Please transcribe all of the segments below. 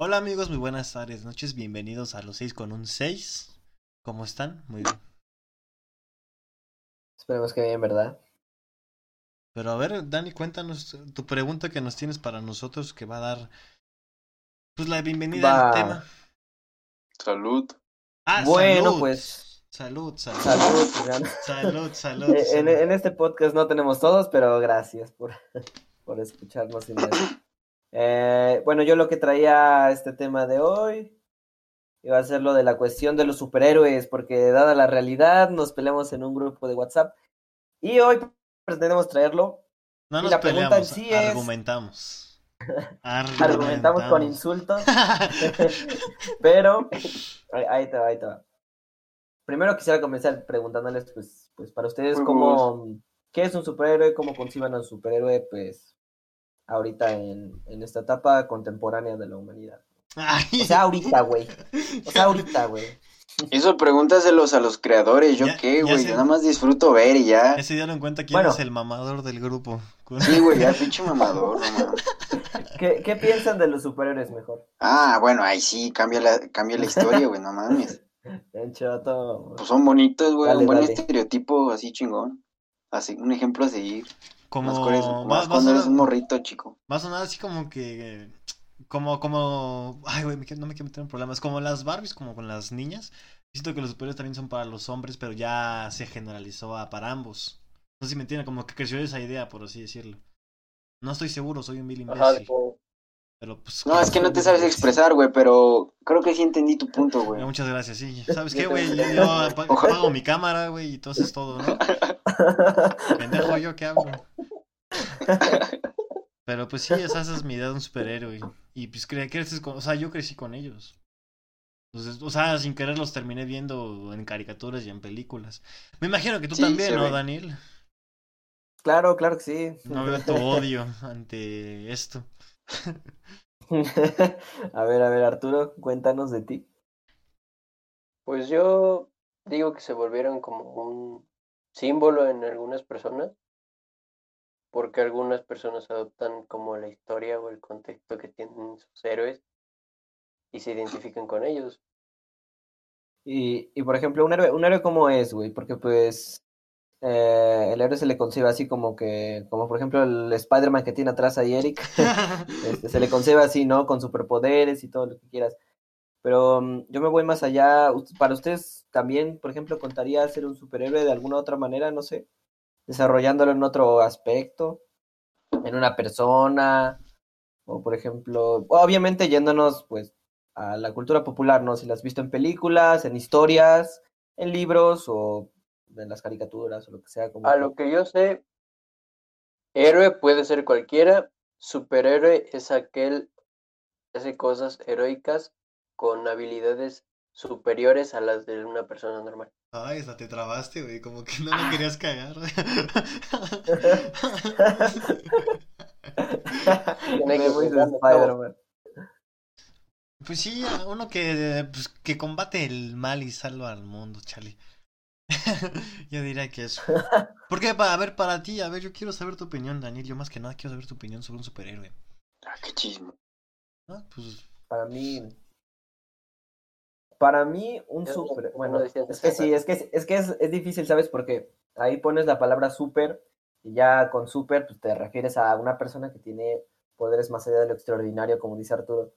Hola amigos, muy buenas tardes, noches, bienvenidos a los 6 con un 6. ¿Cómo están? Muy bien. Esperemos que bien, ¿verdad? Pero a ver, Dani, cuéntanos tu pregunta que nos tienes para nosotros que va a dar pues la bienvenida Va. al tema. Salud. Ah, Bueno, salud. pues. Salud, salud. Salud. Salud, salud. Eh, En, salud. en este podcast no tenemos todos, pero gracias por, por escucharnos. ver. Eh, bueno, yo lo que traía este tema de hoy iba a ser lo de la cuestión de los superhéroes, porque dada la realidad nos peleamos en un grupo de WhatsApp y hoy pretendemos traerlo. no y nos la pregunta en sí es- argumentamos. Argumentamos con insultos, pero ahí, te va, ahí te va. Primero quisiera comenzar preguntándoles, pues, pues para ustedes, Muy cómo, ¿qué es un superhéroe? ¿Cómo conciban a un superhéroe? Pues, ahorita en, en esta etapa contemporánea de la humanidad. Ay, O sea, ahorita, güey. O sea, ahorita, güey. Eso pregúntaselos a los creadores. ¿Yo Ya- qué, güey? Yo nada más disfruto ver y ya. ya se dieron cuenta quién Bueno. es el mamador del grupo. Sí, güey, ya pinche mamador, no mames. ¿Qué, ¿Qué piensan de los superhéroes mejor? Ah, bueno, ahí sí, cambia la, cambia la historia, güey, no mames. En Choto. Pues son bonitos, güey, un buen dale. estereotipo así chingón. Así, un ejemplo a seguir. Como Más, con eso, más cuando eres un morrito, chico. Va a sonar así como que. Como, como. Ay, güey, no me quiero meter en problemas. Como las Barbies, como con las niñas. Siento que los superhéroes también son para los hombres, pero ya se generalizó a para ambos. No sé si me entienden, como que creció esa idea, por así decirlo. No estoy seguro, soy un vil Ajá, imbécil. Pero pues. No, es que no te sabes expresar, güey, pero creo que sí entendí tu punto, güey. Muchas gracias, sí. ¿Sabes qué, güey? Yo, yo apago mi cámara, güey, y entonces todo, ¿no? Pendejo yo que hablo. Pero pues sí, esa, esa es mi idea de un superhéroe. Y pues cre creces con, o sea, yo crecí con ellos. Entonces, o sea, sin querer los terminé viendo en caricaturas y en películas. Me imagino que tú Sí, también, ¿no, ve. Daniel? Claro, claro que sí. No veo tu odio ante esto. a ver, a ver, Arturo, cuéntanos de ti. Pues yo digo que se volvieron como un símbolo en algunas personas, porque algunas personas adoptan como la historia o el contexto que tienen sus héroes y se identifican con ellos. Y, y por ejemplo, un héroe, un héroe cómo es, güey, porque pues eh, el héroe se le concibe así como que, como por ejemplo el Spider-Man que tiene atrás ahí Eric, este, se le concibe así, ¿no? Con superpoderes y todo lo que quieras. Pero mm, yo me voy más allá. Para ustedes también, por ejemplo, contaría ser un superhéroe de alguna otra manera, no sé, desarrollándolo en otro aspecto, en una persona, o por ejemplo, obviamente yéndonos pues a la cultura popular, ¿no? Si la has visto en películas, en historias, en libros o en las caricaturas o lo que sea. Como A que- lo que yo sé, héroe puede ser cualquiera, superhéroe es aquel que hace cosas heroicas con habilidades superiores a las de una persona normal. Ay, esa te trabaste, güey, como que no me querías cagar. Pues sí, uno que, pues, que combate el mal y salva al mundo, chale. yo diría que eso. Porque, a ver, para ti, a ver, yo quiero saber tu opinión, Daniel. Yo más que nada quiero saber tu opinión sobre un superhéroe. Ah, qué chisme. ¿no? Pues, Para mí. Para mí, un Yo super. no- Bueno, es que sí, es que, es, es que es, es difícil, ¿sabes? Porque ahí pones la palabra super y ya con super pues, te refieres a una persona que tiene poderes más allá de lo extraordinario, como dice Arturo.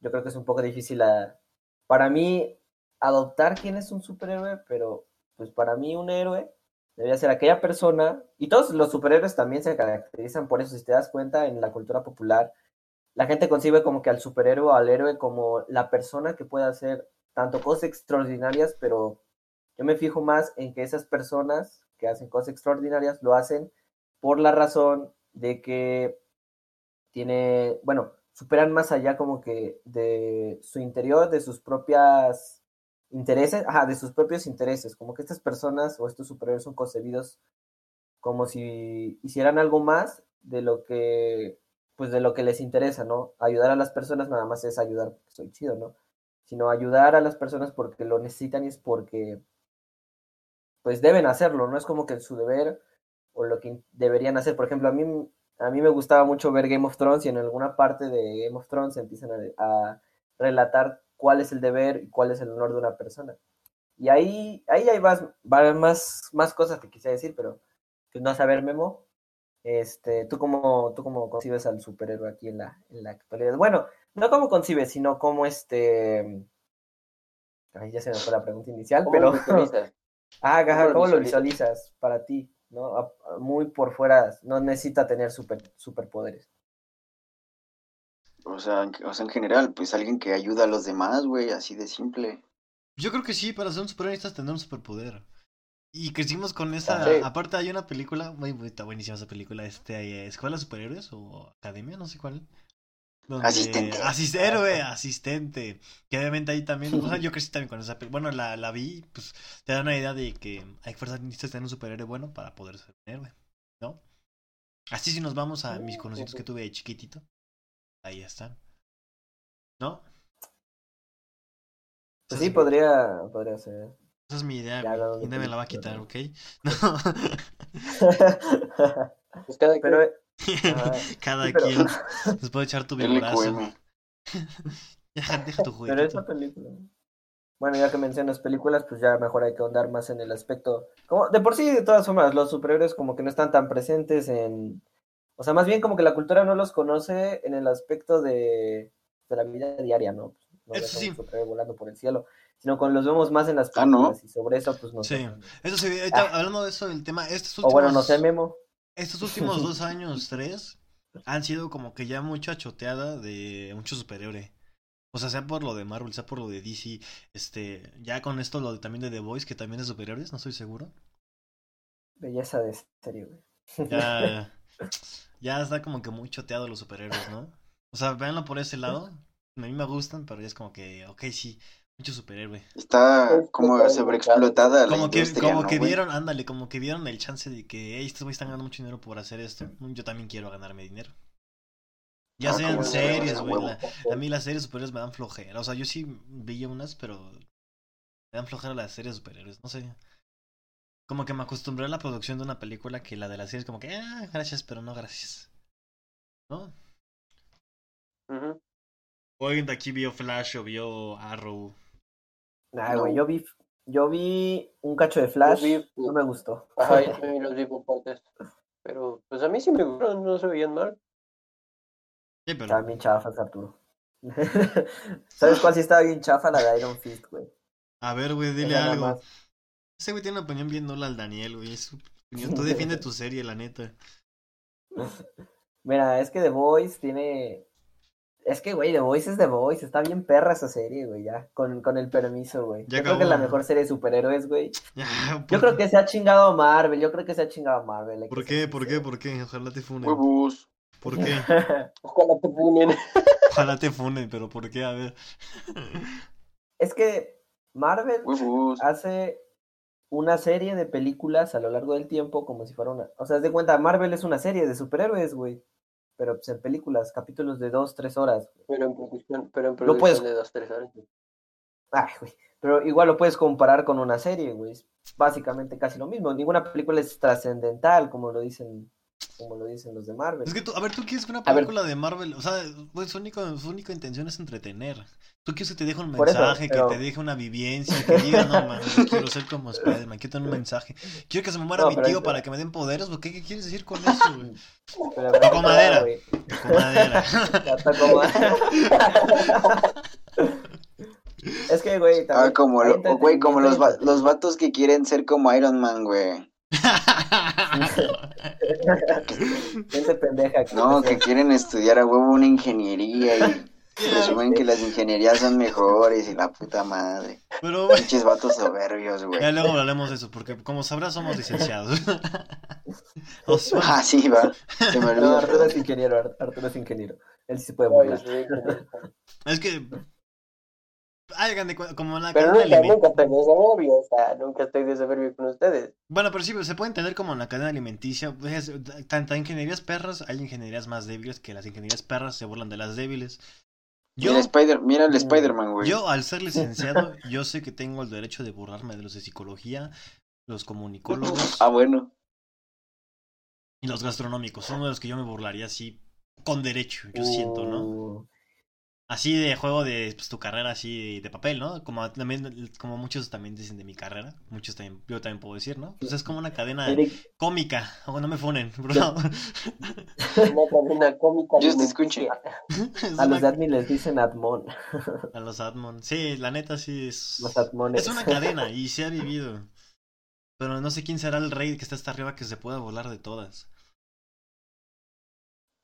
Yo creo que es un poco difícil a- para mí adoptar quién es un superhéroe, pero pues para mí un héroe debería ser aquella persona, y todos los superhéroes también se caracterizan por eso, si te das cuenta, en la cultura popular la gente concibe como que al superhéroe o al héroe como la persona que puede hacer tanto cosas extraordinarias, pero yo me fijo más en que esas personas que hacen cosas extraordinarias lo hacen por la razón de que tiene, bueno, superan más allá como que de su interior, de sus propias intereses, ajá, de sus propios intereses, como que estas personas o estos superhéroes son concebidos como si hicieran algo más de lo que pues de lo que les interesa, ¿no? Ayudar a las personas nada más es ayudar porque soy chido, ¿no? Sino ayudar a las personas porque lo necesitan y es porque pues deben hacerlo, no es como que su deber o lo que deberían hacer. Por ejemplo, a mí a mí me gustaba mucho ver Game of Thrones y en alguna parte de Game of Thrones empiezan a relatar cuál es el deber y cuál es el honor de una persona. Y ahí, ahí hay más, más, más cosas que quisiera decir, pero pues no a saber, Memo. Este, ¿tú cómo, ¿Tú cómo concibes al superhéroe aquí en la, en la actualidad? Bueno, no cómo concibes, sino cómo este... Ay, ya se me fue la pregunta inicial, ¿Cómo pero... lo visualizas? Ah, ajá, ¿Cómo lo ¿cómo lo visualizas? visualizas para ti? ¿No? Muy por fuera, no necesita tener super, superpoderes. O sea, en, o sea, en general, pues alguien que ayuda a los demás, güey, así de simple. Yo creo que sí, para ser un superhéroe necesitas tener un superpoder. Y crecimos con esa. Sí. Aparte, hay una película, muy, muy- está buenísima esa película, este, eh, Escuela de Superhéroes o Academia, no sé cuál. Donde- Asistente. Asis- héroe, asistente. Que obviamente ahí también. O sea, yo crecí también con esa película. Bueno, la, la vi, pues te da una idea de que hay fuerzas necesitas tener un superhéroe bueno para poder ser un héroe, ¿no? Así si nos vamos a mis conocidos que tuve de chiquitito. Ahí están. ¿No? Pues sí, podría, podría ser. Esa es mi idea, Ya güey. hablamos de Y nadie me la va a quitar. ¿ok? No. Pues cada Pero, quien- Cada sí, pero- quien nos puede echar tu vibrazo. Deja tu pero juguetito. esa película. Bueno, ya que mencionas películas, pues ya mejor hay que ahondar más en el aspecto. Como, de por sí, de todas formas, los superhéroes como que no están tan presentes en. O sea, más bien como que la cultura no los conoce en el aspecto de, de la vida diaria, ¿no? No Eso sí. volando por el cielo, sino cuando los vemos más en las Ah, ¿no? películas y sobre eso, pues no Sí. sé. Eso sí, ahorita Ah. hablando de eso del tema, estos O últimos, bueno, no sé, Memo. estos últimos dos años, tres, han sido como que ya mucha choteada de mucho superhéroe. O sea, sea por lo de Marvel, sea por lo de DC, este, ya con esto lo de, también de The Voice, que también es superhéroes, no estoy seguro. Belleza de serie, güey. Ya, ya está como que muy choteado los superhéroes, ¿no? O sea, véanlo por ese lado. A mí me gustan, pero ya es como que, ok, sí, mucho superhéroe. Está Es como sobreexplotada la Como que, industria, como ¿no, que güey? vieron, ándale, como que vieron el chance de que, hey, estos güeyes están ganando mucho dinero por hacer esto. Yo también quiero ganarme dinero. Ya Ah, sean series, güey. la- A mí las series superiores me dan flojera. O sea, yo sí veía unas, pero me dan flojera las series superiores. No sé. Como que me acostumbré a la producción de una película que la de las series, como que, ah, gracias, pero no gracias. ¿No? Ujú. O alguien de aquí vio Flash o vio Arrow. Nah, No. güey, yo vi, yo vi un cacho de Flash, vi- no me gustó. Ajá, yo también los vi por partes. Pero pues a mí sí me gustaron, no se veían mal. Sí, pero. Estaban bien chafas, Arturo. ¿Sabes cuál sí estaba bien chafa? La de Iron Fist, güey. A ver, güey, dile nada algo. más. Ese güey tiene una opinión bien nula al Daniel, güey. Es su opinión. Tú defiende tu serie, la neta. Mira, es que The Voice tiene... Es que, güey, The Voice es The Voice. Está bien perra esa serie, güey, ya. Con, con el permiso, güey. Yo creo que es la mejor serie de superhéroes, güey. Yo ¿por- creo que se ha chingado a Marvel. Yo creo que se ha chingado a Marvel. ¿Por qué? ¿Por qué? ¿Por qué? Ojalá te funen. Huevos. ¿Por qué? Ojalá te funen. Ojalá te funen, pero ¿por qué? A ver. es que Marvel Huevos. hace una serie de películas a lo largo del tiempo como si fuera una... O sea, haz de cuenta, Marvel es una serie de superhéroes, güey. Pero pues en películas, capítulos de dos, tres horas. Pero en producción, pero en Lo puedes- de dos, tres horas. Ay, güey. Pero igual lo puedes comparar con una serie, güey. Es básicamente casi lo mismo. Ninguna película es trascendental, como lo dicen, como lo dicen los de Marvel. Es que tú, a ver, tú quieres que una película de Marvel, o sea, güey, su, único, su única intención es entretener. Tú quieres que te deje un eso, mensaje, pero- que te deje una vivencia, que diga, no mames, yo quiero ser como Spider-Man, quiero tener un mensaje. Quiero que se me muera No, mi tío es- para que me den poderes, ¿o ¿qué, qué quieres decir con eso, güey? Tocó madera. tocó madera. es que, güey, Ah, también como, hay lo- güey, como los, va- los vatos que quieren ser como Iron Man, güey. Gente pendeja. que No, que quieren estudiar a huevo una ingeniería y presumen que las ingenierías son mejores y la puta madre. Pero, güey, Pinches vatos soberbios, güey. ya luego hablaremos de eso, porque como sabrás, somos licenciados. Nos- Ah, sí, va. Se me No, Arturo es ingeniero, Ar- Arturo es ingeniero. Él sí se puede sí. Es que. Cu- como la Pero cadena nunca, alimenticia. nunca estoy de soberbio, o sea, nunca estoy de soberbio con ustedes. Bueno, pero sí, se puede entender como en la cadena alimenticia. pues, Tanto ingenierías perras, hay ingenierías más débiles que las ingenierías perras se burlan de las débiles. Yo, Mira, Spider, mira el Spider-Man, güey. yo, al ser licenciado, yo sé que tengo el derecho de burlarme de los de psicología, los comunicólogos Ah, bueno. y los gastronómicos. Son de los que yo me burlaría así con derecho, yo siento, ¿no? Así de juego de pues, tu carrera así de papel, ¿no? Como también, como muchos también dicen de mi carrera, muchos también, yo también puedo decir, ¿no? Pues es como una cadena Eric, cómica, o no me funen, bro. Una cadena cómica. Yo te escucho. alimenticia. Es a los una- admin les dicen admon. a los Admon. Sí, la neta sí es. Los admones. Es una cadena y se ha vivido. Pero no sé quién será el rey que está hasta arriba que se pueda volar de todas.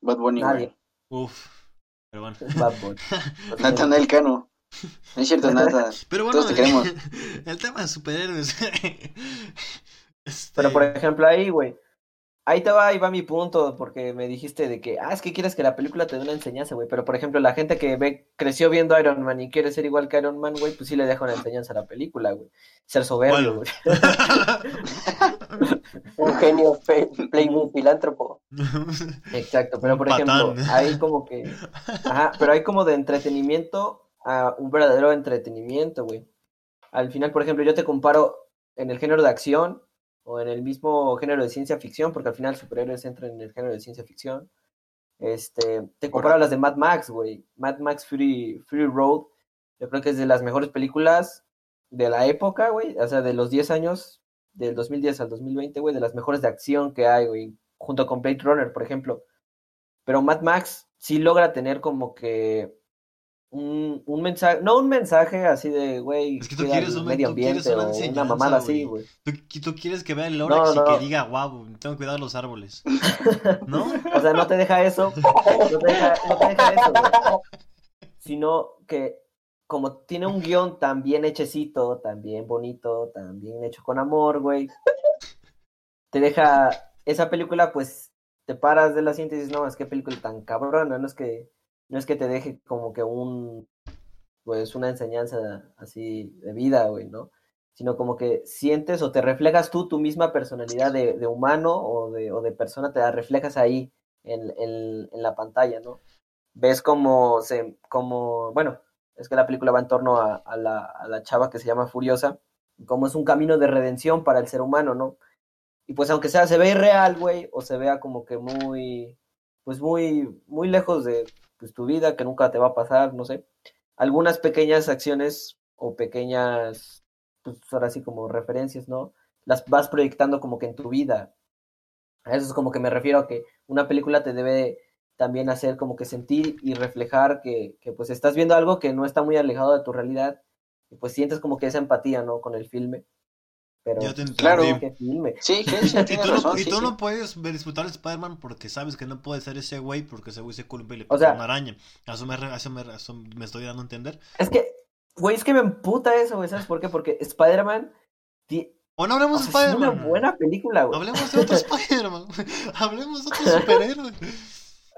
Bad Bunny, Nadie. Uf. Pero bueno. Bad Bunny. Natanael Cano. No es cierto, Nata. Pero bueno, Todos te queremos. el tema de superhéroes. Este, Pero por ejemplo ahí, güey. Ahí te va, ahí va mi punto, porque me dijiste de que, ah, es que quieres que la película te dé una enseñanza, güey. Pero por ejemplo, la gente que ve, creció viendo Iron Man y quiere ser igual que Iron Man, güey, pues sí le deja una enseñanza a la película, güey. Ser soberbio, güey. Un genio playboy filántropo. Exacto, pero por ejemplo, hay como que, ajá, pero hay como de entretenimiento a un verdadero entretenimiento, güey. Al final, por ejemplo, yo te comparo en el género de acción o en el mismo género de ciencia ficción, porque al final superhéroes entran en el género de ciencia ficción. Este, te comparo a las de Mad Max, güey. Mad Max Fury, Fury Road, yo creo que es de las mejores películas de la época, güey, o sea, de los 10 años, del 2010 al 2020, güey, de las mejores de acción que hay, güey, junto con Blade Runner, por ejemplo. Pero Mad Max sí logra tener como que un, un mensaje, no un mensaje así de, güey, Es que tú quieres un- medio tú quieres ambiente una mamada así, güey. ¿Tú, tú quieres que vea el Lorax No, y que diga, wow, tengo que cuidar los árboles. ¿No? O sea, no te deja eso, no te deja, no te deja eso, güey. Sino que como tiene un guion tan bien hechecito, tan bien bonito, tan bien hecho con amor, güey, te deja esa película, pues te paras del asiento y dices, no, es que película tan cabrona, no es que, no es que te deje como que un, pues una enseñanza así de vida, güey, ¿no? Sino como que sientes o te reflejas tú tu misma personalidad de, humano o de, o de persona, te la reflejas ahí en, en, en la pantalla, ¿no? Ves como se, como, bueno, es que la película va en torno a, a la, a la chava que se llama Furiosa, como es un camino de redención para el ser humano, ¿no? Y pues aunque sea, se ve irreal, güey, o se vea como que muy, pues muy, muy lejos de pues, tu vida, que nunca te va a pasar, no sé. Algunas pequeñas acciones o pequeñas, pues ahora sí como referencias, ¿no? Las vas proyectando como que en tu vida. A eso es como que me refiero a que una película te debe también hacer como que sentir y reflejar que, que pues estás viendo algo que no está muy alejado de tu realidad y pues sientes como que esa empatía, ¿no? Con el filme. Pero Ya te entendí. Claro. ¿qué filme? Sí, Genshin Y tiene tú, no, razón. y sí, tú sí. no puedes disfrutar de Spider-Man porque sabes que no puede ser ese güey porque ese güey se culpa y le O pica sea- una araña. A eso me, eso me, a eso me estoy dando a entender. Es que, güey, es que me emputa eso, güey, ¿sabes por qué? Porque Spider-Man O no o hablemos sea, de es una Spider-Man. buena película, güey. Hablemos de otro Spider-Man. Hablemos de otro superhéroe.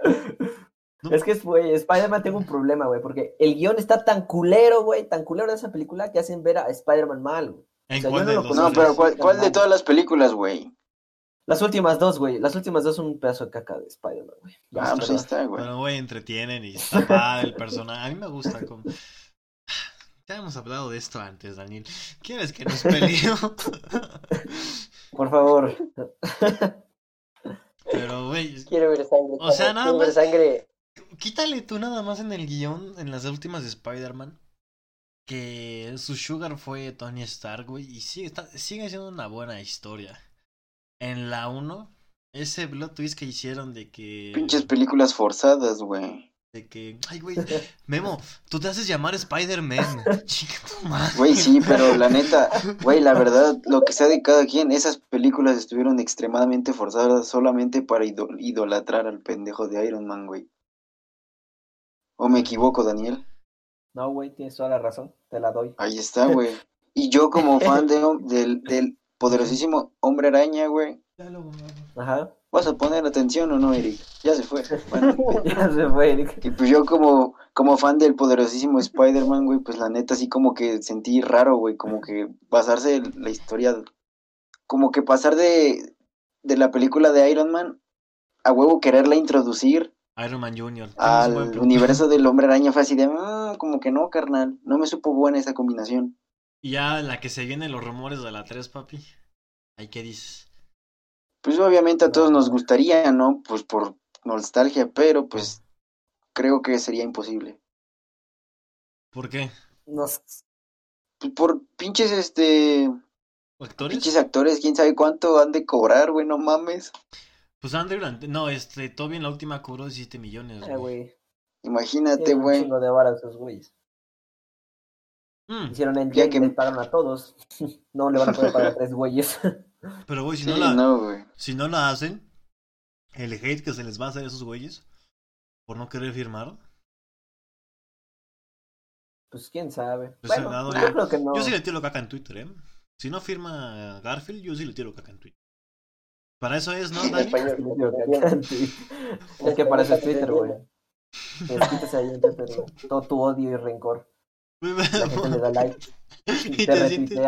Es que, güey, Spider-Man tiene un problema, güey, porque el guion está tan culero, güey, tan culero de esa película que hacen ver a Spider-Man mal, güey. ¿En O sea, cuál de los No, pero ¿cuál, cuál de todas las películas, güey? Las últimas dos, güey, las últimas dos son un pedazo de caca de Spider-Man, güey. Ah, pues está, güey. Pero, güey, entretienen y está padre el personaje. A mí me gusta. Como... Ya hemos hablado de esto antes, Daniel. ¿Quieres que nos peleemos? Por favor. Pero, güey, Quiero ver sangre. O sea, quiero nada ver más- sangre. quítale tú nada más en el guion, en las últimas de Spider-Man, que su sugar fue Tony Stark, güey, y sigue, está- sigue siendo una buena historia. En la 1, ese plot twist que hicieron de que... Pinches películas forzadas, güey. De que, ay, güey, Memo, tú te haces llamar Spider-Man. Chica tu madre. Güey, sí, pero la neta, güey, la verdad, lo que sea de cada quien, esas películas estuvieron extremadamente forzadas solamente para ido- idolatrar al pendejo de Iron Man, güey. ¿O me equivoco, Daniel? No, güey, tienes toda la razón, te la doy. Ahí está, güey. Y yo como fan de, del, del poderosísimo Hombre Araña, güey. Ajá. ¿Vas a poner atención o no, Eric? Ya se fue. Bueno, ya se fue, Eric. y pues yo como, como fan del poderosísimo Spider-Man, güey, pues la neta así como que sentí raro, güey, como que basarse en la historia, como que pasar de, de la película de Iron Man a huevo quererla introducir Iron Man Jr. al universo del Hombre Araña fue así de, "Mm, como que no, carnal, no me supo buena esa combinación. Y ya la que se vienen los rumores de la 3, papi. ¿Ahí qué dices? Pues obviamente a todos nos gustaría, ¿no? Pues por nostalgia, pero pues creo que sería imposible. ¿Por qué? No sé. Pues por pinches, este, ¿Actores? pinches actores, quién sabe cuánto han de cobrar, güey, no mames. Pues Andrew, no, este, Toby en la última cobró 17 millones, Eh, güey. güey. Imagínate, un güey. chingo de vara esos güeyes. Mm, Hicieron el Ya game que- le pagaron a todos. no le van a poder pagar a tres güeyes. Pero, güey, si, Sí, no la, no, güey. si no la hacen, el hate que se les va a hacer a esos güeyes por no querer firmar. pues quién sabe. Pues, bueno, yo ya- creo que no. Yo sí le tiro caca en Twitter, ¿eh? Si no firma Garfield, yo sí le tiro caca en Twitter. Para eso es, ¿no, En Dani? español. Sí. Es que para eso es Twitter, güey. Te desquitas ahí en Twitter, güey. Todo tu odio y rencor. La gente le da like. y, te te sientes,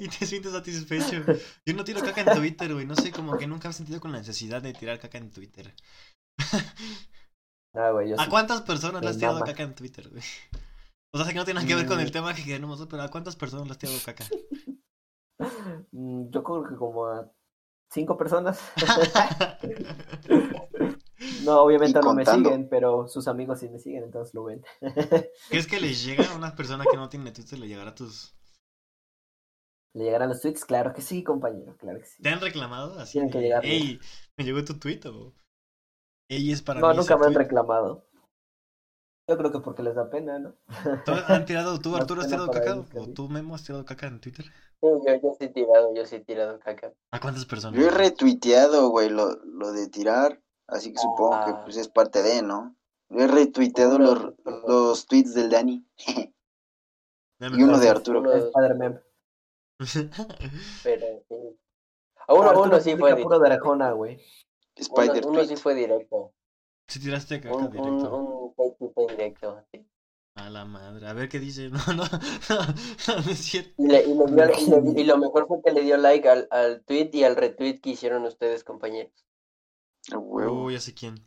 y te sientes satisfecho. Yo no tiro caca en Twitter, güey. No sé, como que nunca he sentido con la necesidad de tirar caca en Twitter. Ah, yo ¿A sí. cuántas personas le has tirado mama. caca en Twitter, güey? O sea, sé que no tiene nada que ver con el Mm. tema que queremos, pero ¿a cuántas personas le has tirado caca? Mm, Yo creo que como a cinco personas. No, obviamente no me siguen, pero sus amigos sí me siguen, entonces lo ven. ¿Crees que les llega a una persona que no tiene Twitter le llegará a tus... ¿Le llegarán los tweets? Claro que sí, compañero, claro que sí. ¿Te han reclamado? Así Tienen que. Ey, me llegó tu tweet o... Ey, es para No, mí nunca me han tweet". reclamado. Yo creo que porque les da pena, ¿no? ¿Tú han tirado, tú Arturo has tirado caca? ellos ¿O tú Memo has tirado caca en Twitter? Sí, yo, yo sí he tirado, yo sí he tirado caca. ¿A cuántas personas? Yo he retuiteado, güey, lo, lo de tirar, así que supongo que Ah. pues es parte de, ¿no? Yo he retuiteado los, los tweets del Dani y uno de. Arturo. Uno- Es padre meme. Pero sí. A uno, uno sí fue puro de. Arjona, güey. Spider Uno, uno sí fue directo. Si tiraste caca Un, un, directo. un fue directo. sí. A la madre. A ver qué dice. No, no, no, no es cierto. Y, le, y, le dio- y le- y lo mejor fue que le dio like al, al tweet y al retweet que hicieron ustedes, compañeros. Uy, ya sé quién.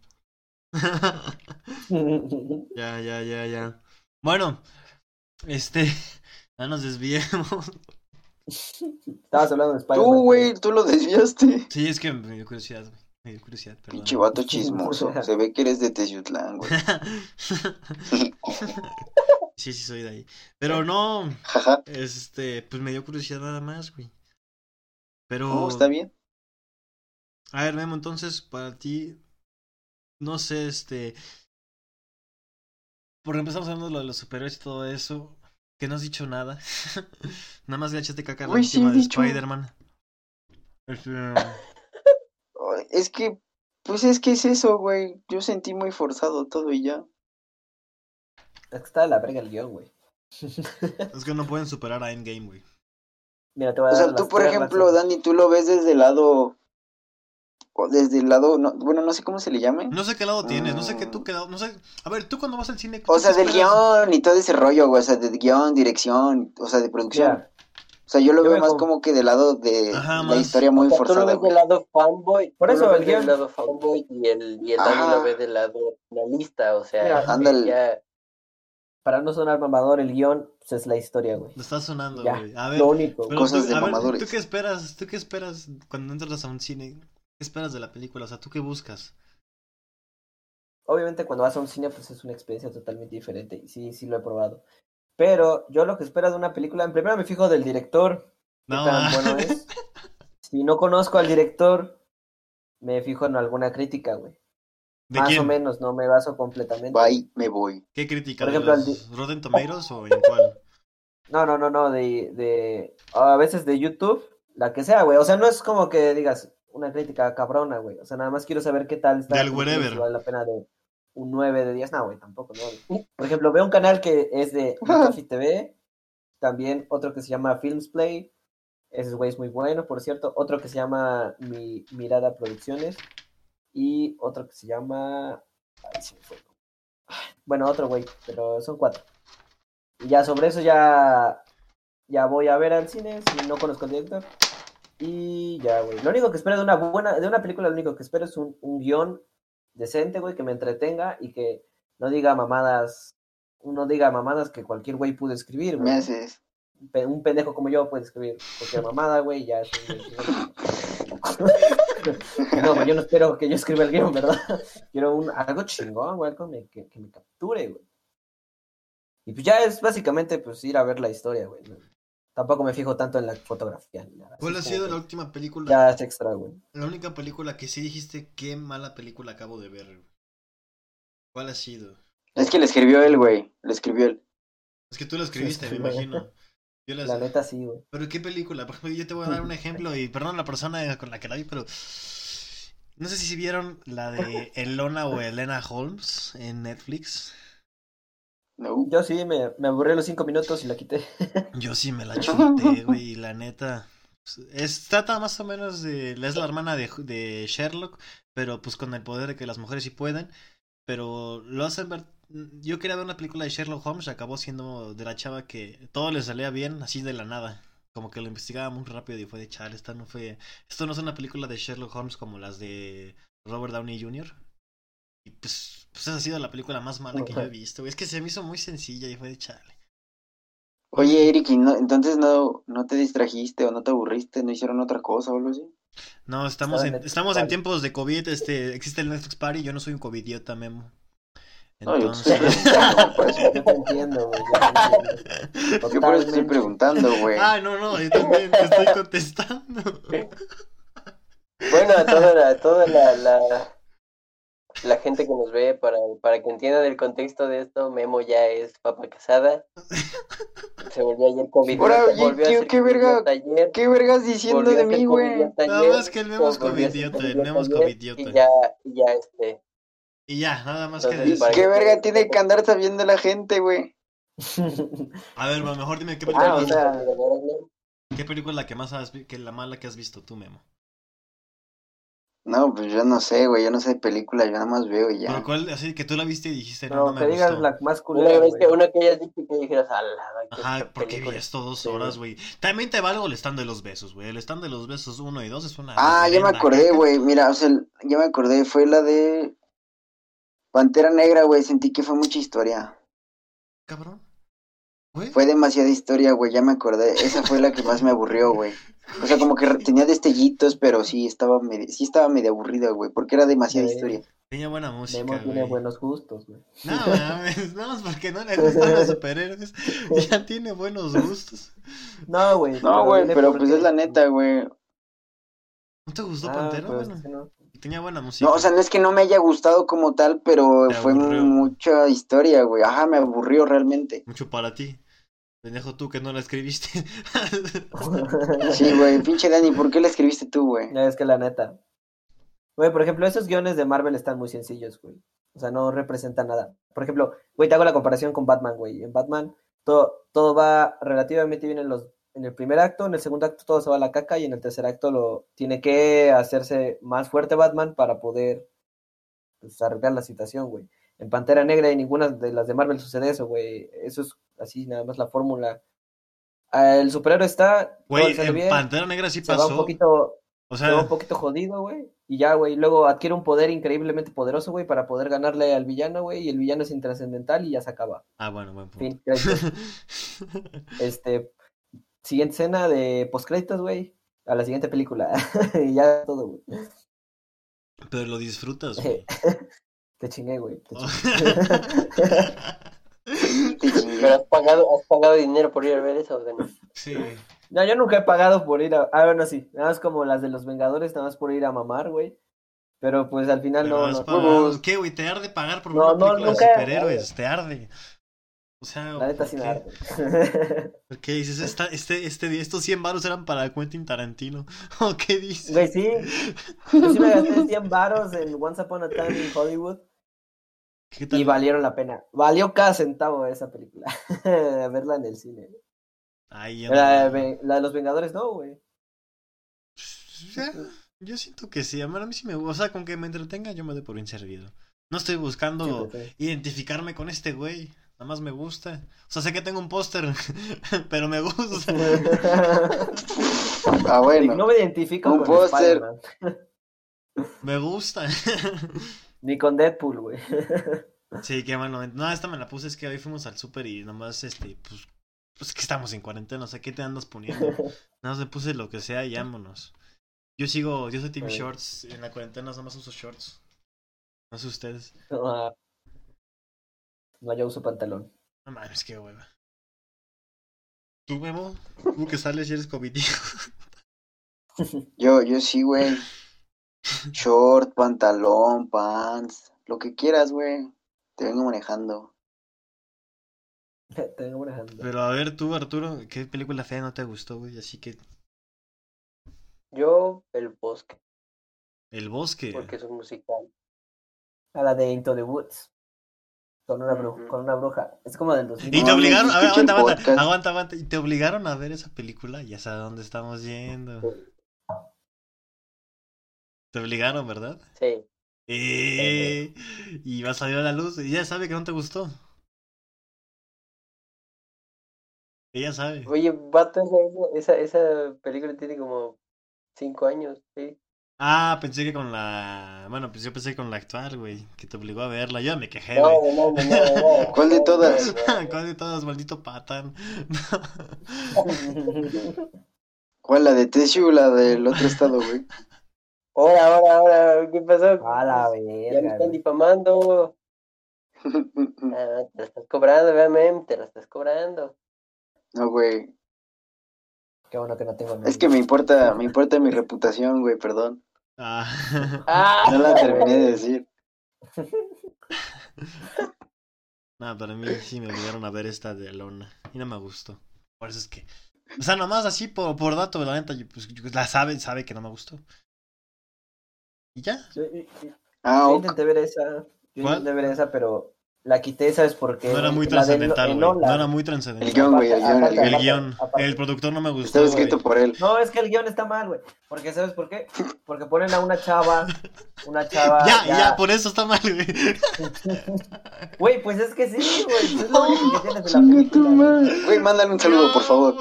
ya, ya, ya, ya. Bueno, este. No nos desviemos. Estabas hablando de Spider-Man. Tú, güey, tú lo desviaste. Sí, es que me dio curiosidad, güey. Me dio curiosidad, perdón. Pinche vato chismoso. Se ve que eres de Teciutlán, güey. sí, sí, soy de ahí. Pero no, Jaja. este, pues me dio curiosidad nada más, güey. Pero. No, está bien. A ver, Memo, entonces, para ti, no sé, este... Porque empezamos hablando de lo de los superhéroes y todo eso, que no has dicho nada. nada más le echaste caca a la última de. Spider-Man. Este, Es que, pues es que es eso, güey. Yo sentí muy forzado todo y ya. Es que está de la verga el guion, güey. es que no pueden superar a Endgame, güey. Mira, te voy a O dar sea, tú, por ejemplo, razones. Dani, tú lo ves desde el lado. o Desde el lado. no- bueno, no sé cómo se le llame. No sé qué lado tienes, no sé qué Mm. tú qué lado, no sé... A ver, tú cuando vas al cine... O ¿tú sea, qué del esperas? guion y todo ese rollo, güey. O sea, del guion, dirección, o sea, de producción. Mira, O sea, yo lo Yo veo veo más como- como que del lado de Ajá, la más. historia muy O sea, tú lo forzada, ves del lado fanboy, Por eso, el del lado fanboy y el, y el Dani lo ve del lado analista, o sea, Mira, ya, para no sonar mamador, el guion pues, es la historia, güey. Lo está sonando, Ya, güey. A ver, Lo único. pero Cosas tú, de a ver. ¿tú qué esperas? ¿Tú qué esperas cuando entras a un cine? ¿Qué esperas de la película? O sea, ¿tú qué buscas? Obviamente cuando vas a un cine pues es una experiencia totalmente diferente y sí, sí lo he probado. Pero yo lo que espero de una película, en primero me fijo del director, qué No, tan bueno es. Si no conozco al director, me fijo en alguna crítica, güey. ¿De Más quién? o menos, no me baso completamente. Bye, me voy. ¿Qué crítica? Por ¿De ejemplo, los Rotten Tomatoes o en cuál? No, no, no, no, de, de, a veces de YouTube, la que sea, güey. O sea, no es como que digas una crítica cabrona, güey. O sea, nada más quiero saber qué tal está. Del wherever. vale la pena de un 9 de 10. No, güey, tampoco, no. Por ejemplo, veo un canal que es de Coffee TV, también otro que se llama Films Play. Ese güey es muy bueno, por cierto. Otro que se llama Mi Mirada Producciones. Y otro que se llama. Ay, se me fue. Bueno, otro güey, pero son cuatro. Y ya sobre eso ya, ya voy a ver al cine si no conozco al director. Y ya, güey. Lo único que espero de una buena, de una película, lo único que espero es un, un guion decente, güey, que me entretenga y que no diga mamadas, no diga mamadas que cualquier güey pudo escribir, güey. Un pe- Un pendejo como yo puede escribir cualquier mamada, güey, ya es un. No, güey, yo no espero que yo escriba el guion, ¿verdad? Quiero un, algo chingón, güey, algo me- que, que me capture, güey. Y pues ya es básicamente pues ir a ver la historia, güey. ¿No? Tampoco me fijo tanto en la fotografía. ni nada. ¿Cuál ha sido la última película? Ya es extra, güey. La única película que sí dijiste, qué mala película acabo de ver. ¿Cuál ha sido? Es que le escribió él, güey. Le escribió él. Es que tú lo escribiste, me Sí, güey. imagino. Yo las- La neta sí, güey. Pero qué película, por ejemplo, yo te voy a dar un ejemplo y perdón la persona con la que la vi, pero no sé si vieron la de Elona o Elena Holmes en Netflix. No. Yo sí me, me aburrí los cinco minutos y la quité. Yo sí me la chuté, güey, y la neta. Es, trata más o menos de. Es la hermana de, de Sherlock, pero pues con el poder de que las mujeres sí pueden. Pero lo hacen ver. Yo quería ver una película de Sherlock Holmes, acabó siendo de la chava que todo le salía bien, así de la nada. Como que lo investigaba muy rápido y fue de chale, esta no fue. Esto no es una película de Sherlock Holmes como las de Robert Downey Jr. Y pues, pues esa ha sido la película más mala que yo he visto, güey. Es que se me hizo muy sencilla y fue de chale. Oye, Eric, ¿y no- entonces no, no te distrajiste o no te aburriste? ¿No hicieron otra cosa o algo así? No, estamos en, estamos en tiempos de COVID, este, existe el Netflix Party, yo no soy un covidiota, Memo. No, yo Entonces... estoy preguntando, por eso. Yo te entiendo, güey. yo. Yo por eso estoy preguntando, güey. Ay, no, no, yo también te estoy contestando. Bueno, toda la, toda la, la, la gente que nos ve, para, para que entiendan el contexto de esto, Memo ya es papa casada. Se volvió ayer COVID. Ahora, volvió a tío, ser qué verga, ayer, ¿Qué vergas diciendo volvió a de mí, güey? Nada ayer, más que el Memo es a covidiota, el Memo es covidiota. Y ya, y ya este. Y ya, nada más que Entonces, decir. para ¿Qué que- verga tiene que andar sabiendo la gente, güey? A ver, mejor dime qué película, Ah, o sea, qué película es la que más has vi- que la mala que has visto tú, Memo. No, pues yo no sé, güey. Yo no sé de película, yo nada más veo y Pero ya. cuál, así que tú la viste y dijiste, no, No, no me que digas gustó. la más Una culera, güey. una que hayas dicho que dijeras, ala, qué Ajá, porque película". vi esto dos horas, güey. También te valgo el stand de los besos, güey. El stand de los besos uno y dos es una. Ah, ya me acordé, güey. Mira, o sea, ya me acordé. Fue la de Pantera Negra, güey. Sentí que fue mucha historia. Cabrón. Güey. Fue demasiada historia, güey. Ya me acordé. Esa fue la que más me aburrió, güey. O sea, como que tenía destellitos, pero sí estaba medio, sí estaba medio aburrida, güey. Porque era demasiada Sí. historia. Tenía buena música, Memo tiene güey. buenos gustos, güey. No mames, no es porque no le gustan los superhéroes. Ya tiene buenos gustos. No, güey. No, güey, pero pues es la neta, güey. ¿No te gustó Ah, Pantera? pues, Bueno, que no. tenía buena música. No, o sea, no es que no me haya gustado como tal, pero fue mucha historia, güey. Ajá, me aburrió realmente. Mucho para ti. Pendejo tú que no la escribiste. Sí, güey. Pinche Dani, ¿por qué la escribiste tú, güey? Ya es que la neta. Güey, por ejemplo, esos guiones de Marvel están muy sencillos, güey. O sea, no representan nada. Por ejemplo, güey, te hago la comparación con Batman, güey. En Batman todo, todo va relativamente bien en los en el primer acto, en el segundo acto todo se va a la caca y en el tercer acto lo tiene que hacerse más fuerte Batman para poder pues, arreglar la situación, güey. En Pantera Negra y ninguna de las de Marvel sucede eso, güey. Eso es así, nada más la fórmula. Ah, El superhéroe está, Güey, en bien, Pantera Negra sí se va un pasó. poquito, O se va un sea, poquito jodido, güey. Y ya, güey. Luego adquiere un poder increíblemente poderoso, güey, para poder ganarle al villano, güey. Y el villano es intrascendental y ya se acaba. ah, bueno, buen punto. Fin. Este. Siguiente escena de postcréditos, güey. A la siguiente película. y ya todo, güey. Pero lo disfrutas, güey. Te chingué, güey. te chingué. Pero has pagado, has pagado dinero por ir a ver eso, Dani. sí. No, yo nunca he pagado por ir a. Ah, bueno, sí. Nada más como las de los Vengadores, nada más por ir a mamar, güey. Pero pues al final Pero no, has no. pagado. ¿Qué, güey? ¿Te arde pagar por No, una no, película nunca- de superhéroes? Te arde. O sea, La neta ¿por sí me qué? arde. ¿Por qué dices? Esta, este, este, estos 100 baros eran para Quentin Tarantino. ¿O qué dices? Güey, sí. Yo sí me gasté 100 varos en Once Upon a Time in Hollywood. Y valieron la pena. Valió cada centavo esa película. Verla en el cine. Ay, yo La, no. de- la de los Vengadores no, güey. Ya, Yo siento que sí. A mí, a mí sí me gusta. O sea, con que me entretenga, yo me doy por bien servido. No estoy buscando sí. identificarme con este güey. Nada más me gusta. O sea, sé que tengo un póster, pero me gusta. Ah, bueno. No me identifico Un con póster. Me gusta. Ni con Deadpool, güey. Sí, qué bueno. No, esta me la puse, es que hoy fuimos al súper y nomás, este, pues, pues que estamos en cuarentena, o sea, ¿qué te andas poniendo? Nada más me puse lo que sea y vámonos. Yo sigo, yo soy Team. Shorts, en la cuarentena nada más uso shorts. No sé ustedes. No, ah. No, yo uso pantalón. No mames, qué hueva. ¿Tú, Memo? ¿Tú que sales y eres comidido? Yo, yo sí, güey. Short, pantalón, pants, lo que quieras, güey. Te vengo manejando. Te vengo manejando. Pero a ver, tú, Arturo, ¿qué película fea no te gustó, güey? Así que. Yo, El Bosque, El bosque. porque es un musical. A la de Into the Woods. Con una, bru- Ujú. con una bruja. Es como del 2000. Y te No, obligaron, a ver, aguanta, aguanta. Y te obligaron a ver esa película, ya sabes a dónde estamos yendo. Te obligaron, ¿verdad? Sí. Eh, y va a salir a la luz. Y ya sabe que no te gustó. Ella sabe. Oye, vato, esa, esa, película tiene como cinco años, sí. Ah, pensé que con la. Bueno, pues yo pensé que con la actual, güey. Que te obligó a verla. Yo me quejé, No, güey. no, no, no, no. ¿Cuál de todas? ¿Cuál de todas, maldito patán? ¿Cuál? ¿La de Teshu o la del otro estado, güey? Ahora, ahora, ahora, ¿qué pasó? A la Ya me están difamando. Ah, te la estás cobrando, vea, mem, te la estás cobrando. No, güey. Qué bueno que no tengo Es que me importa, me importa mi reputación, güey, perdón. Ah. ¡Ah! No la terminé de decir. No, para mí sí me obligaron a ver esta de Alona. Y no me gustó. Por eso es que. O sea, nomás así por, por dato, la neta, yo, pues, la sabe, sabe que no me gustó. Y ya. Yo, yo- yo Ah, ok. intenté ver esa. Yo ¿Cuál? intenté ver esa, pero la quité, ¿sabes por qué? No era muy trascendental, güey. No era muy El trascendental. guion, güey, el guion, el El guion. aparte- El productor no me gustó. Estaba escrito por él. No, es que el guion está mal, güey. Porque, ¿sabes por qué? Porque ponen a una chava, una chava... Ya, ya, por eso está mal, güey. Güey, pues es que sí, güey. Es lo único que tienes de la película. Güey, mándale un saludo, por favor.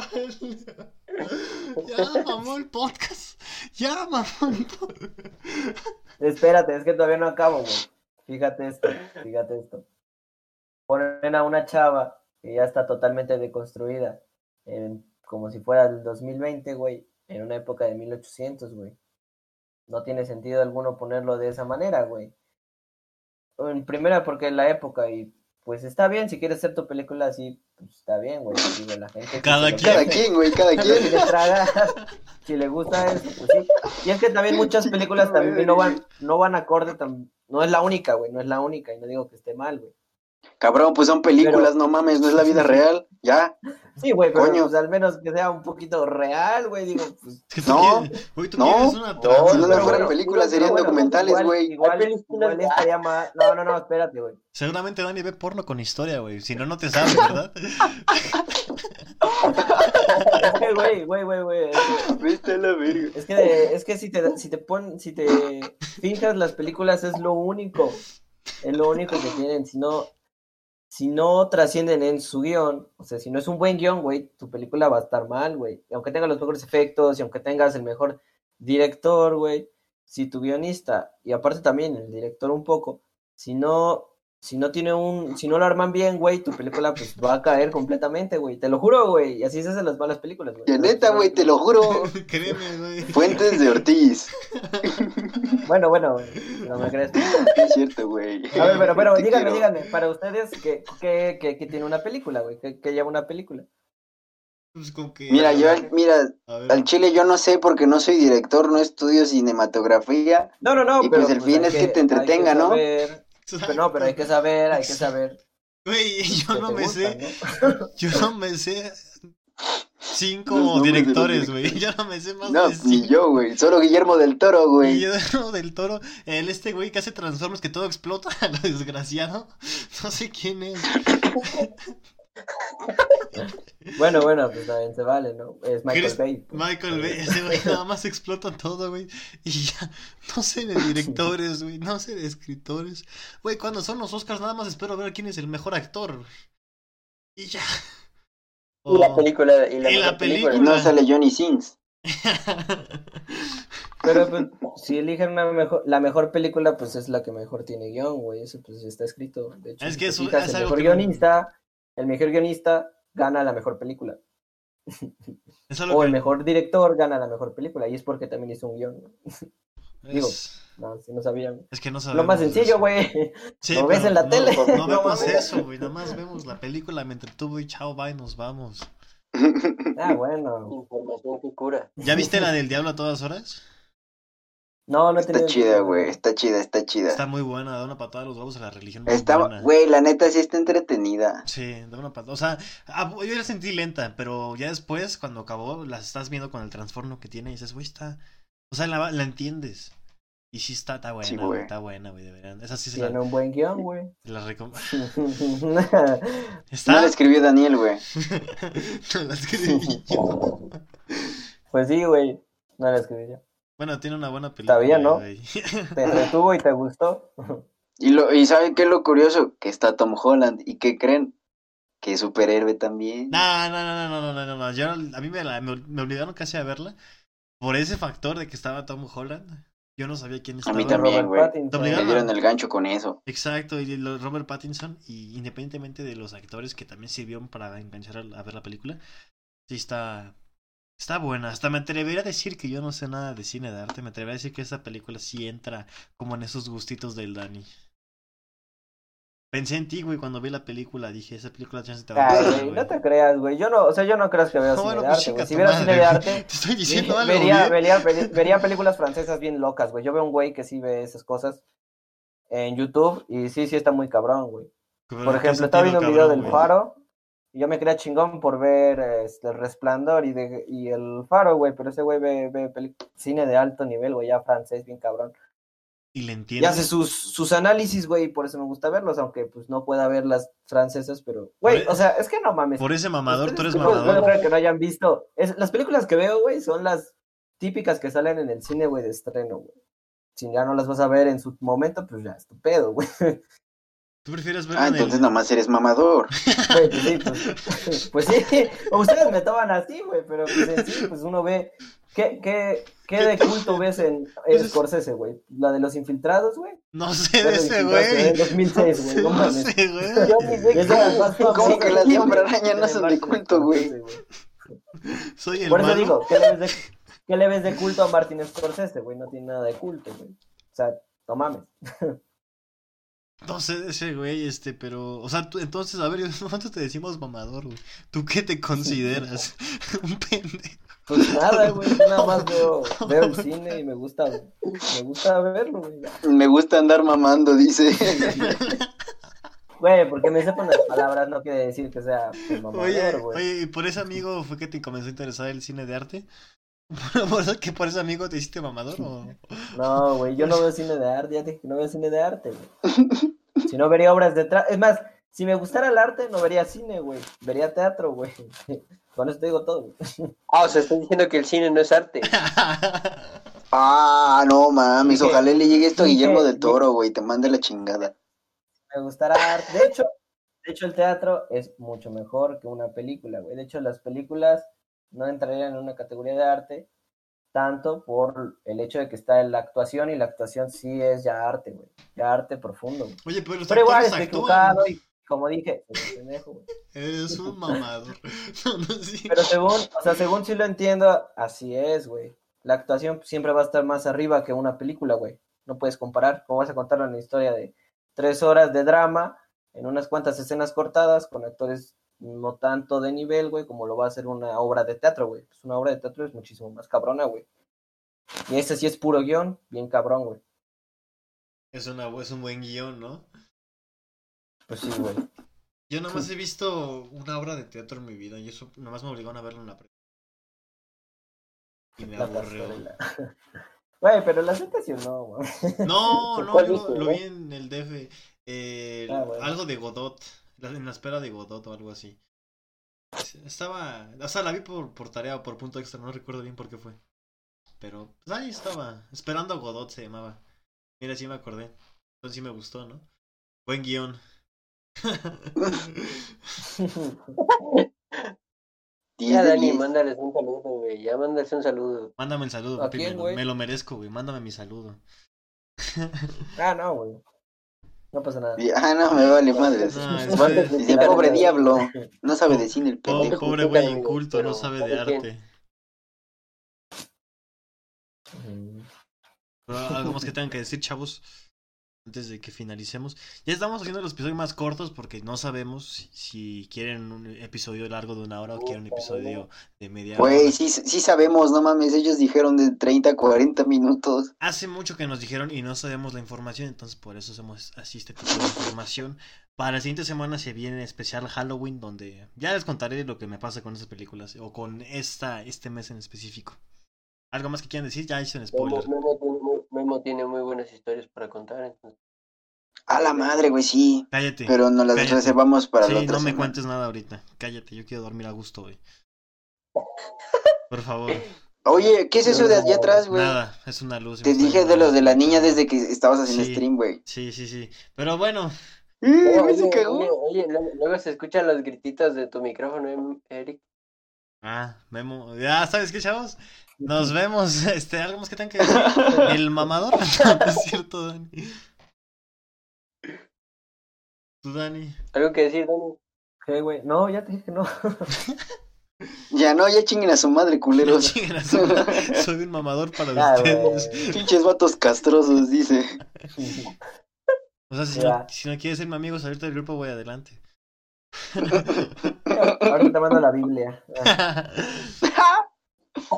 Ya, mamó el podcast. Ya, mamó el podcast. Espérate, es que todavía no acabo, güey. Fíjate esto, fíjate esto. Ponen a una chava que ya está totalmente deconstruida, como si fuera el 2020, güey, en una época de 1800, güey. No tiene sentido alguno ponerlo de esa manera, güey. En primera, porque la época y pues está bien, si quieres hacer tu película así, pues está bien, güey. Digo, la gente que Cada quien. Cada quien, güey, cada Si quien. le traga, si le gusta eso, pues sí. Y es que también muchas películas también no van, no van acorde, no es la única, güey, no es la única, y no digo que esté mal, güey. Cabrón, pues son películas, no mames, no es la vida real. Ya. Sí, güey, pero Coño. pues al menos que sea un poquito real, güey, digo, pues. No, güey, tú no, una no, trama, Si no fueran películas, pero serían bueno, documentales, igual- güey. Igual, igual de- estaría mal. No, no, no, espérate, güey. Seguramente Dani ve porno con historia, güey. Si no, no te sabes, ¿verdad? Es que, güey, güey, güey, güey. Viste la verga. Es que, es que si te, si te pon, si te fijas, las películas es lo único, es lo único que tienen, si no, si no trascienden en su guion, o sea, si no es un buen guion, güey, tu película va a estar mal, güey, y aunque tengas los mejores efectos, y aunque tengas el mejor director, güey, si tu guionista, y aparte también el director un poco, si no, si no tiene un, si no lo arman bien, güey, tu película pues va a caer completamente, güey, te lo juro, güey, y así se hacen las malas películas, güey. Que neta, güey, te lo juro. Créeme, güey. Fuentes de Ortiz. Bueno, bueno, no me crees. Es cierto, güey. A ver, pero, pero Te díganme, quiero. díganme, para ustedes, ¿qué, qué, qué, qué tiene una película, güey? ¿Qué, qué lleva una película? Pues con que... Mira, yo, mira, A ver. al chile yo no sé porque no soy director, no estudio cinematografía. No, no, no, Y pero pues el fin es que te entretenga, ¿no? saber- pero no, pero hay que saber, hay que saber. Güey, yo no me gusta, sé... ¿no? Yo no me sé... Cinco directores, güey. Yo no me sé más No, de ni cinco. yo, güey. Solo Guillermo del Toro, güey. Guillermo del Toro, el este güey que hace Transformers que todo explota, lo desgraciado. No sé quién es. Bueno, bueno, pues también se vale, ¿no? Es Michael ¿Crees- Bay. Michael Bay, ese güey nada más explota todo, güey. Y ya, no sé de directores, güey, no sé de escritores. Güey, cuando son los Oscars nada más espero ver quién es el mejor actor. Y ya. Y la Oh. película, y la, Y la película. Y no sale Johnny Sins. Pero pues, si eligen una mejor, la mejor película, pues es la que mejor tiene guion, güey. Eso pues está escrito. De hecho, Es si que te eso fijas, es el algo mejor que guionista, el mejor guionista gana la mejor película. Es O el mejor director gana la mejor película. Y es porque también hizo un guion. ¿no? Digo, Es, no, si no sabían. es que no Lo sabemos. más de sencillo, güey. Sí, Lo ves en la no- tele. No, No vemos eso, güey. Nada más vemos la película, me entretuvo y chao, bye, nos vamos. Ah, bueno. Información que cura. ¿Ya viste la del diablo a todas horas? No, no Está chida, güey. Está chida, está chida. Está muy buena, da una patada a los huevos a la religión. Está, güey, la neta sí está entretenida. Sí, da una patada. O sea, ah, yo la sentí lenta, pero ya después, cuando acabó, la estás viendo con el transformo que tiene y dices, güey, está. O sea, la, la entiendes. Y sí está, está buena, Sí, güey. Está buena, güey, deberían. Esa sí se Tiene la, un buen guion, güey. la recom- No ¿Está? la escribió Daniel, güey. No la escribí yo. pues sí, güey. No la escribí yo. Bueno, tiene una buena película. bien, ¿no? ¿Te entretuvo y te gustó? Y, lo, y ¿saben qué es lo curioso? Que está Tom Holland. ¿Y qué creen? Que es superhéroe también. No, no, no, no, no, no, no, no. Yo, a mí me, la- me, me obligaron casi a verla por ese factor de que estaba Tom Holland. Yo no sabía quién A estaba. mí también, güey. Me obligaron dieron el gancho con eso. Exacto, y lo- Robert Pattinson, y independientemente de los actores que también sirvieron para enganchar a, a ver la película, sí está, está buena. Hasta me atrevería a decir que yo no sé nada de cine de arte, me atrevería a decir que esta película sí entra como en esos gustitos del Dani. Pensé en ti, güey, cuando vi la película, dije, esa película chance te va a gustar, güey, no te creas, güey. Yo no, o sea, yo no creo que vea No, cine bueno, de pues arte, güey. Si viera cine de arte, Te estoy diciendo algo, vería, güey. vería, vería, vería películas francesas bien locas, güey. Yo veo un güey que sí ve esas cosas en YouTube y sí, sí está muy cabrón, güey. Por ¿en qué ejemplo, estaba viendo un video cabrón, del güey? Faro y yo me quedé chingón por ver este, El Resplandor y, de, y El Faro, güey, pero ese güey ve, ve cine de alto nivel, güey, ya francés, bien cabrón. Y le Y entiendes. hace sus, sus análisis, güey, y por eso me gusta verlos, aunque pues no pueda ver las francesas, pero, güey, o sea, es que no mames. Por ese mamador, tú eres mamador. No creo que no hayan visto. Es, las películas que veo, güey, son las típicas que salen en el cine, güey, de estreno, güey. Si ya no las vas a ver en su momento, pues ya, es tu pedo, güey. ¿Tú prefieres ver Ah, en el- entonces nomás eres mamador. Güey, pues sí, pues, pues sí, ustedes me toman así, güey, pero pues en sí, pues uno ve, ¿qué, qué, qué de culto ves en, Pues en Scorsese, güey? La de los infiltrados, güey. No sé de ese güey. En 2006, güey, no No sé, güey. Más ¿Cómo que las de Hombre Araña no son de culto, güey? Soy el Por eso malo. digo, ¿qué le, ves de, ¿qué le ves de culto a Martin Scorsese, güey? No tiene nada de culto, güey. O sea, no mames. No sé de ese güey, este, pero. O sea, tú, entonces, a ver, nosotros te decimos mamador, güey. ¿Tú qué te consideras? Un pendejo. Pues nada, güey. Yo nada más veo, veo el cine y me gusta, me gusta verlo, güey. Me gusta andar mamando, dice. Güey, porque me sepan las palabras no quiere decir que sea pues, mamador, güey. oye, ¿y por ese amigo fue que te comenzó a interesar el cine de arte? ¿Por eso que por ese amigo te hiciste mamador o.? No, güey, yo no veo cine de arte, ya dije que no veo cine de arte, güey. Si no vería obras de teatro, es más, si me gustara el arte no vería cine, güey, vería teatro, güey. Con eso te digo todo, güey. Ah, o sea, estás diciendo que el cine no es arte. Ah, no mames. Dije- Ojalá le llegue esto a Guillermo del Toro, güey. Te mande la chingada. me gustará arte. De hecho, de hecho el teatro es mucho mejor que una película, güey. De hecho, las películas no entrarían en una categoría de arte tanto por el hecho de que está en la actuación y la actuación sí es ya arte, güey. Ya arte profundo. güey. Oye, pero los Pero igual estoy equivocado y como dije, un pendejo, güey. Eres un mamador. No, no, sí. Pero según, o sea, según sí lo entiendo, así es, güey. La actuación siempre va a estar más arriba que una película, güey. No puedes comparar. ¿Cómo vas a contar una historia de tres horas de drama en unas cuantas escenas cortadas con actores no tanto de nivel, güey, como lo va a hacer una obra de teatro, güey? Pues una obra de teatro es muchísimo más cabrona, güey. Y ese sí es puro guion, bien cabrón, güey. Es, una, es un buen guion, ¿no? Pues sí, güey. Yo nomás he visto una obra de teatro en mi vida y eso nomás me obligaron a verlo en la pre. Y me aburrió. Güey, pero la neta sí o no, güey. No, no, ¿Cuál yo viste, lo vi en el DF. eh, Ah, bueno. Algo de Godot. En la espera de Godot o algo así. Estaba. O sea, la vi por, por tarea o por punto extra, no recuerdo bien por qué fue. Pero pues, ahí estaba. Esperando a Godot se llamaba. Mira, sí me acordé. Entonces sí me gustó, ¿no? Buen guion. Ya, 10 de Dani, 10. mándales un saludo, güey. Ya mándales un saludo. Mándame el saludo, ¿A papi. quién, me, lo, me lo merezco, güey. Mándame mi saludo. Ah, no, güey. No pasa nada. Ah, no, me vale madres. No, es que- Dice, pobre diablo. No sabe de cine el pendejo. pobre Nunca güey inculto, no sabe de arte. Mm. Pero algo más que tengan que decir, chavos, antes de que finalicemos. Ya estamos haciendo los episodios más cortos porque no sabemos si, si quieren un episodio largo de una hora o quieren un episodio de media hora. Güey, sí, sí sabemos, no mames, ellos dijeron de 30 a 40 minutos. Hace mucho que nos dijeron y no sabemos la información, entonces por eso hacemos así este tipo de información. Para la siguiente semana se viene especial Halloween, donde ya les contaré lo que me pasa con esas películas o con esta este mes en específico. ¿Algo más que quieran decir? Ya hice un spoiler. Tiene muy buenas historias para contar. Entonces. A la madre, güey, sí. Cállate. Pero nos las Cállate. reservamos para la Sí, otra no me cuentes nada ahorita. Cállate, yo quiero dormir a gusto hoy. Por favor. Oye, ¿qué es eso de allá atrás, güey? Nada, es una luz. Te dije de lo de la niña desde que estabas haciendo Sí. stream, güey. Sí, sí, sí. Pero bueno, ¡Eh, Oye, güey, se oye, cagó! oye, oye, luego, se escuchan los grititos de tu micrófono, ¿eh, Eric. Ah, Memo. Ya, ¿sabes qué, chavos? Nos vemos. Este, algo más que tengan que decir. El mamador. No, es cierto, Dani. Tú, Dani. ¿Algo que decir, Dani? ¿Qué, güey? No, ya te dije que no. Ya no, ya chinguen a su madre, culeros. Chinguen a su madre. Soy un mamador para Ya, ustedes. Pinches vatos castrosos, dice. O sea, si Ya. no, si no quieres ser mi amigo, salirte del grupo, voy adelante. Ahorita te mando la Biblia.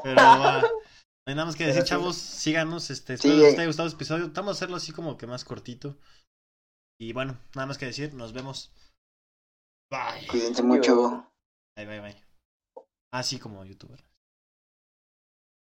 Pero va. No hay nada más que decir, chavos. Síganos. Este, Sí, espero que les eh. haya gustado este episodio. Vamos a hacerlo así como que más cortito. Y bueno, nada más que decir. Nos vemos. Bye. Cuídense mucho. Bye, bye, bye. Así como youtuber.